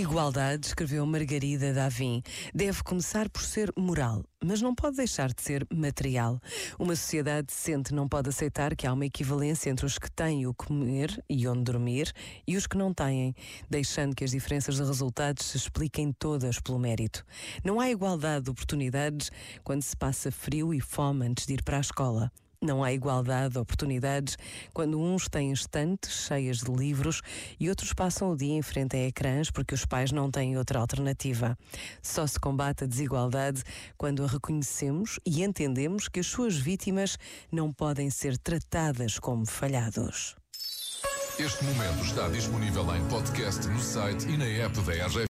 igualdade, escreveu Margarida Davim, deve começar por ser moral, mas não pode deixar de ser material. Uma sociedade decente não pode aceitar que há uma equivalência entre os que têm o comer e onde dormir e os que não têm, deixando que as diferenças de resultados se expliquem todas pelo mérito. Não há igualdade de oportunidades quando se passa frio e fome antes de ir para a escola. Não há igualdade de oportunidades quando uns têm estantes cheias de livros e outros passam o dia em frente a ecrãs porque os pais não têm outra alternativa. Só se combate a desigualdade quando a reconhecemos e entendemos que as suas vítimas não podem ser tratadas como falhados. Este momento está disponível em podcast no site e na app da RGF.